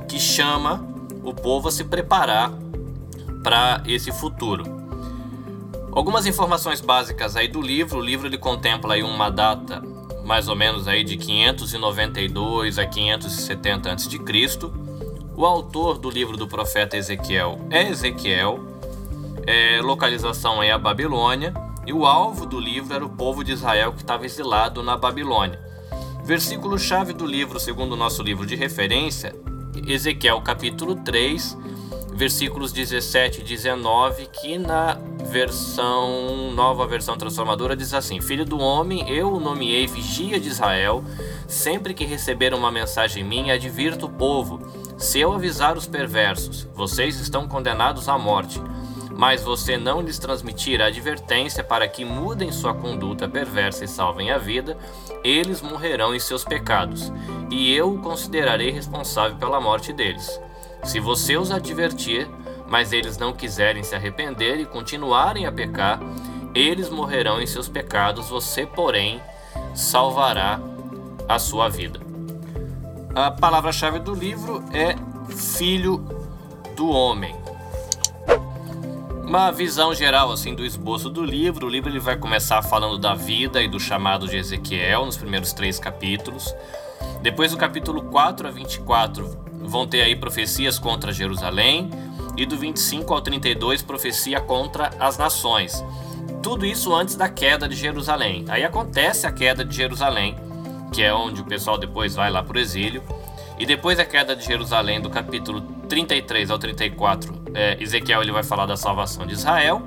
que chama o povo a se preparar para esse futuro. Algumas informações básicas aí do livro. O livro ele contempla aí uma data mais ou menos aí de 592 a 570 a.C. O autor do livro do profeta Ezequiel é Ezequiel. É, localização aí a Babilônia. E o alvo do livro era o povo de Israel que estava exilado na Babilônia. Versículo-chave do livro, segundo o nosso livro de referência, Ezequiel capítulo 3, versículos 17 e 19, que na versão nova versão transformadora diz assim: Filho do homem, eu o nomeei vigia de Israel, sempre que receber uma mensagem minha, advirto o povo. Se eu avisar os perversos, vocês estão condenados à morte. Mas você não lhes transmitir a advertência para que mudem sua conduta perversa e salvem a vida, eles morrerão em seus pecados, e eu o considerarei responsável pela morte deles. Se você os advertir, mas eles não quiserem se arrepender e continuarem a pecar, eles morrerão em seus pecados, você, porém, salvará a sua vida. A palavra-chave do livro é filho do homem. Uma visão geral assim do esboço do livro. O livro ele vai começar falando da vida e do chamado de Ezequiel nos primeiros três capítulos. Depois do capítulo 4 a 24 vão ter aí profecias contra Jerusalém e do 25 ao 32 profecia contra as nações. Tudo isso antes da queda de Jerusalém. Aí acontece a queda de Jerusalém, que é onde o pessoal depois vai lá para o exílio. E depois da queda de Jerusalém, do capítulo 33 ao 34, é, Ezequiel ele vai falar da salvação de Israel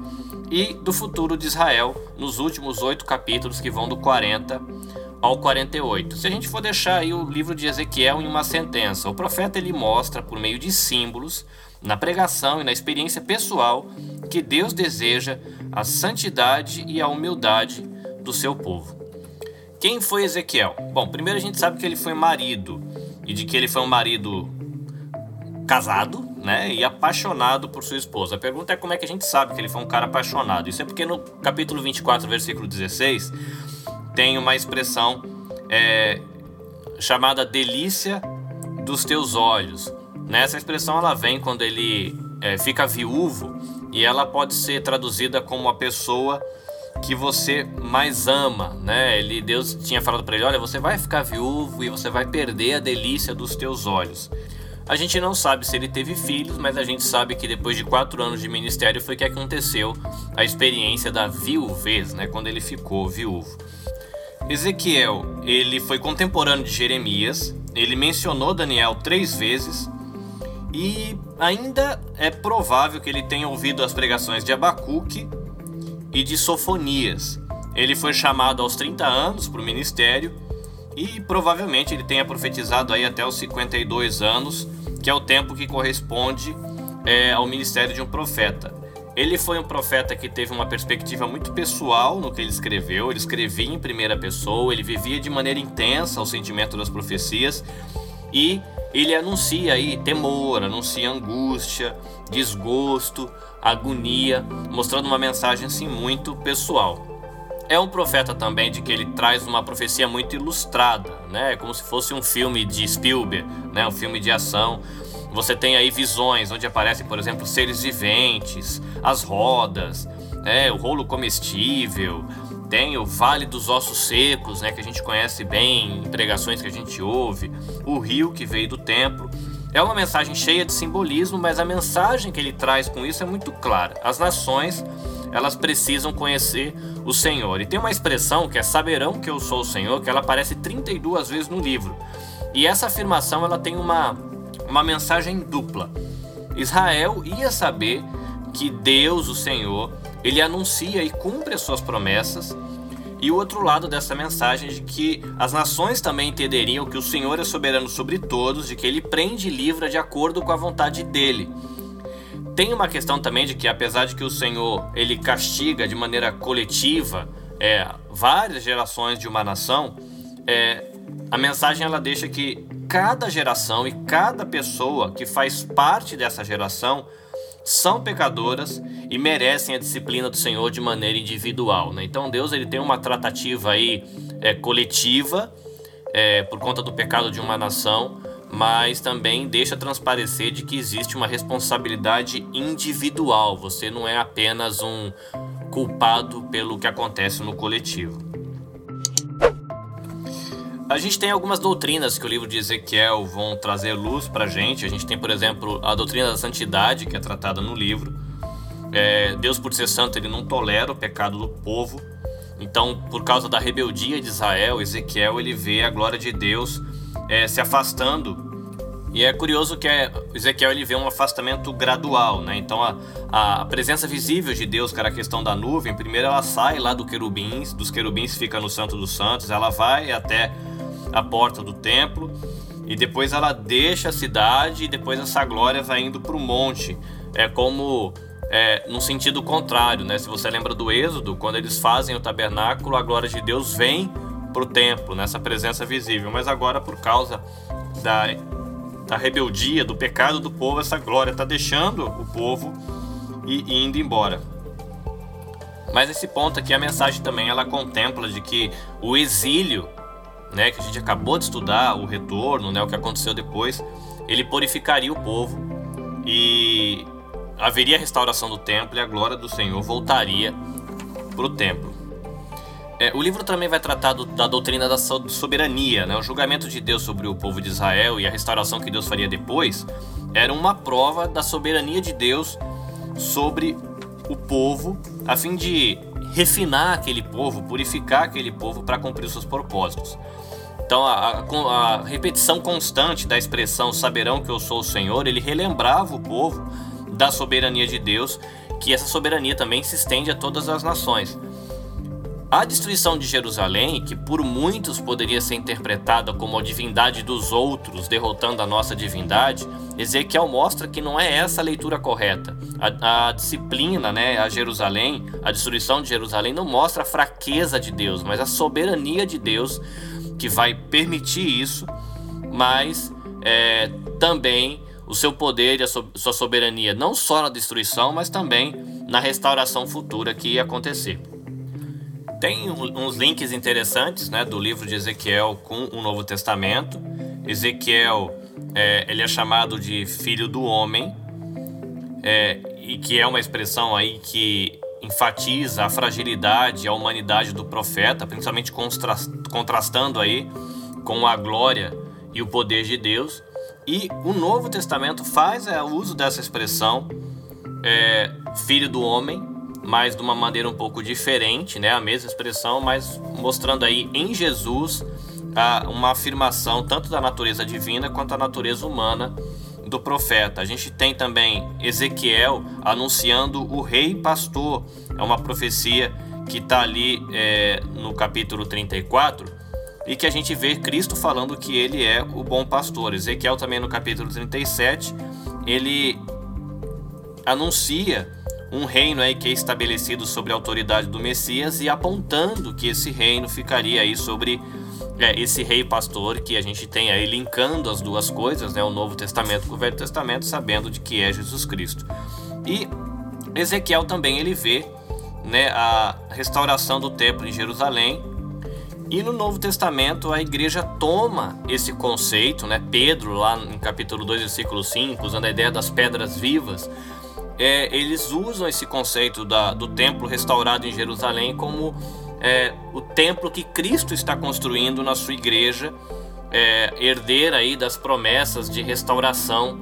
e do futuro de Israel nos últimos oito capítulos que vão do 40 ao 48. Se a gente for deixar aí o livro de Ezequiel em uma sentença, o profeta ele mostra por meio de símbolos, na pregação e na experiência pessoal, que Deus deseja a santidade e a humildade do seu povo. Quem foi Ezequiel? Bom, primeiro a gente sabe que ele foi marido e de que ele foi um marido casado, né, e apaixonado por sua esposa. A pergunta é como é que a gente sabe que ele foi um cara apaixonado. Isso é porque no capítulo 24, versículo 16, tem uma expressão é, chamada delícia dos teus olhos. Nessa expressão ela vem quando ele é, fica viúvo e ela pode ser traduzida como a pessoa que você mais ama, né? Ele, Deus tinha falado para ele, olha, você vai ficar viúvo e você vai perder a delícia dos teus olhos. A gente não sabe se ele teve filhos, mas a gente sabe que depois de quatro anos de ministério foi que aconteceu a experiência da viuvez, né? Quando ele ficou viúvo. Ezequiel, ele foi contemporâneo de Jeremias, ele mencionou Daniel três vezes e ainda é provável que ele tenha ouvido as pregações de Abacuque e de Sofonias. Ele foi chamado aos 30 anos para o ministério e provavelmente ele tenha profetizado aí até os 52 anos, que é o tempo que corresponde é, ao ministério de um profeta. Ele foi um profeta que teve uma perspectiva muito pessoal no que ele escreveu. Ele escrevia em primeira pessoa, ele vivia de maneira intensa o sentimento das profecias e ele anuncia aí temor, anuncia angústia, desgosto, agonia, mostrando uma mensagem assim muito pessoal. É um profeta também de que ele traz uma profecia muito ilustrada, né? Como se fosse um filme de Spielberg, né? Um filme de ação você tem aí visões onde aparecem, por exemplo, seres viventes, as rodas, né, o rolo comestível, tem o Vale dos Ossos Secos, né, que a gente conhece bem em pregações que a gente ouve, o rio que veio do templo. É uma mensagem cheia de simbolismo, mas a mensagem que ele traz com isso é muito clara. As nações, elas precisam conhecer o Senhor. E tem uma expressão que é saberão que eu sou o Senhor, que ela aparece 32 vezes no livro. E essa afirmação ela tem uma uma mensagem dupla. Israel ia saber que Deus, o Senhor, ele anuncia e cumpre as suas promessas. E o outro lado dessa mensagem de que as nações também entenderiam que o Senhor é soberano sobre todos, de que ele prende e livra de acordo com a vontade dele. Tem uma questão também de que apesar de que o Senhor ele castiga de maneira coletiva é, várias gerações de uma nação, é, a mensagem ela deixa que cada geração e cada pessoa que faz parte dessa geração são pecadoras e merecem a disciplina do Senhor de maneira individual. Né? Então Deus ele tem uma tratativa aí é, coletiva é, por conta do pecado de uma nação, mas também deixa transparecer de que existe uma responsabilidade individual. Você não é apenas um culpado pelo que acontece no coletivo. A gente tem algumas doutrinas que o livro de Ezequiel vão trazer luz para gente. A gente tem, por exemplo, a doutrina da santidade, que é tratada no livro. É, Deus, por ser santo, ele não tolera o pecado do povo. Então, por causa da rebeldia de Israel, Ezequiel ele vê a glória de Deus é, se afastando. E é curioso que é, Ezequiel ele vê um afastamento gradual, né? Então a, a presença visível de Deus, que era a questão da nuvem, primeiro ela sai lá do querubins, dos querubins fica no Santo dos Santos, ela vai até a porta do templo e depois ela deixa a cidade e depois essa glória vai indo para o monte. É como é, no sentido contrário, né? Se você lembra do Êxodo, quando eles fazem o tabernáculo, a glória de Deus vem para o templo, nessa presença visível. Mas agora, por causa da, da rebeldia, do pecado do povo, essa glória está deixando o povo e, e indo embora. Mas esse ponto aqui, a mensagem também ela contempla de que o exílio, né, que a gente acabou de estudar, o retorno, né, o que aconteceu depois, ele purificaria o povo e haveria a restauração do templo e a glória do Senhor voltaria para o templo. É, o livro também vai tratar do, da doutrina da soberania, né? o julgamento de Deus sobre o povo de Israel e a restauração que Deus faria depois era uma prova da soberania de Deus sobre o povo, a fim de refinar aquele povo, purificar aquele povo para cumprir os seus propósitos. Então, a, a, a, repetição constante da expressão saberão que eu sou o Senhor, ele relembrava o povo da soberania de Deus, que essa soberania também se estende a todas as nações. A destruição de Jerusalém, que por muitos poderia ser interpretada como a divindade dos outros derrotando a nossa divindade, Ezequiel mostra que não é essa a leitura correta. A, a, disciplina, né, a Jerusalém, a destruição de Jerusalém não mostra a fraqueza de Deus, mas a soberania de Deus que vai permitir isso, mas é, também o seu poder e a sua soberania, não só na destruição, mas também na restauração futura que ia acontecer. Tem uns links interessantes né, do livro de Ezequiel com o Novo Testamento. Ezequiel é, ele é chamado de filho do homem, é, e que é uma expressão aí que enfatiza a fragilidade, a humanidade do profeta, principalmente contrastando aí com a glória e o poder de Deus. E o Novo Testamento faz é, uso dessa expressão, é, filho do homem, mas de uma maneira um pouco diferente, né? A mesma expressão, mas mostrando aí em Jesus a, uma afirmação tanto da natureza divina quanto da natureza humana do profeta. A gente tem também Ezequiel anunciando o rei pastor. É uma profecia que está ali é, no capítulo 34 e que a gente vê Cristo falando que ele é o bom pastor. Ezequiel também no capítulo 37 ele anuncia um reino aí que é estabelecido sobre a autoridade do Messias e apontando que esse reino ficaria aí sobre é, esse rei pastor que a gente tem aí linkando as duas coisas, né, o Novo Testamento com o Velho Testamento, sabendo de que é Jesus Cristo. E Ezequiel também ele vê né, a restauração do templo em Jerusalém. E no Novo Testamento a igreja toma esse conceito, né? Pedro, lá no capítulo 2, versículo 5, usando a ideia das pedras vivas, é, eles usam esse conceito da, do templo restaurado em Jerusalém como é, o templo que Cristo está construindo na sua igreja, é, herdeira aí das promessas de restauração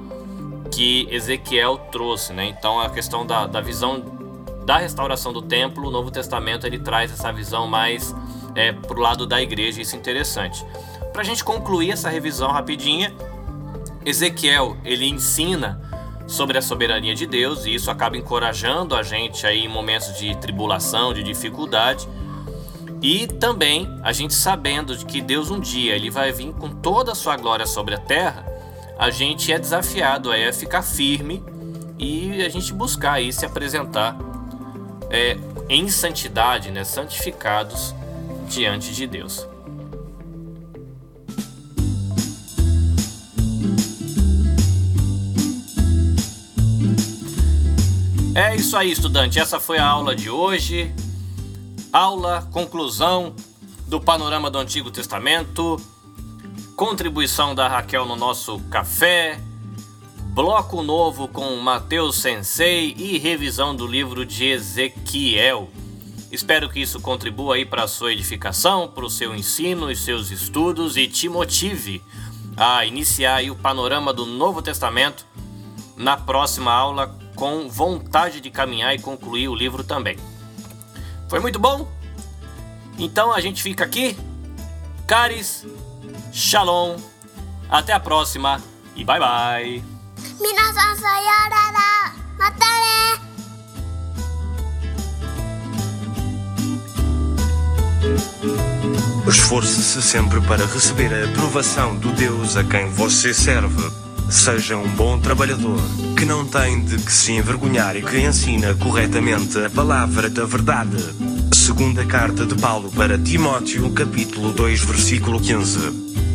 que Ezequiel trouxe. Né? Então a questão da, da visão da restauração do templo, o Novo Testamento ele traz essa visão mais é, para o lado da igreja, isso é interessante. Para a gente concluir essa revisão rapidinha, Ezequiel ele ensina sobre a soberania de Deus e isso acaba encorajando a gente aí em momentos de tribulação, de dificuldade. E também a gente sabendo de que Deus um dia ele vai vir com toda a sua glória sobre a terra, a gente é desafiado a ficar firme e a gente buscar aí se apresentar é, em santidade, né, santificados diante de Deus. É isso aí, estudante. Essa foi a aula de hoje. Aula, conclusão do panorama do Antigo Testamento. Contribuição da Raquel no nosso café. Bloco novo com Mateus Sensei e revisão do livro de Ezequiel. Espero que isso contribua aí para a sua edificação, para o seu ensino e seus estudos e te motive a iniciar o panorama do Novo Testamento na próxima aula com vontade de caminhar e concluir o livro também. Foi muito bom? Então a gente fica aqui. Caris, shalom. Até a próxima e bye bye. Minasan sayonara. Mata ne. Esforce-se sempre para receber a aprovação do Deus a quem você serve. Seja um bom trabalhador, que não tem de que se envergonhar e que ensina corretamente a palavra da verdade. Segunda carta de Paulo para Timóteo, capítulo 2, versículo 15.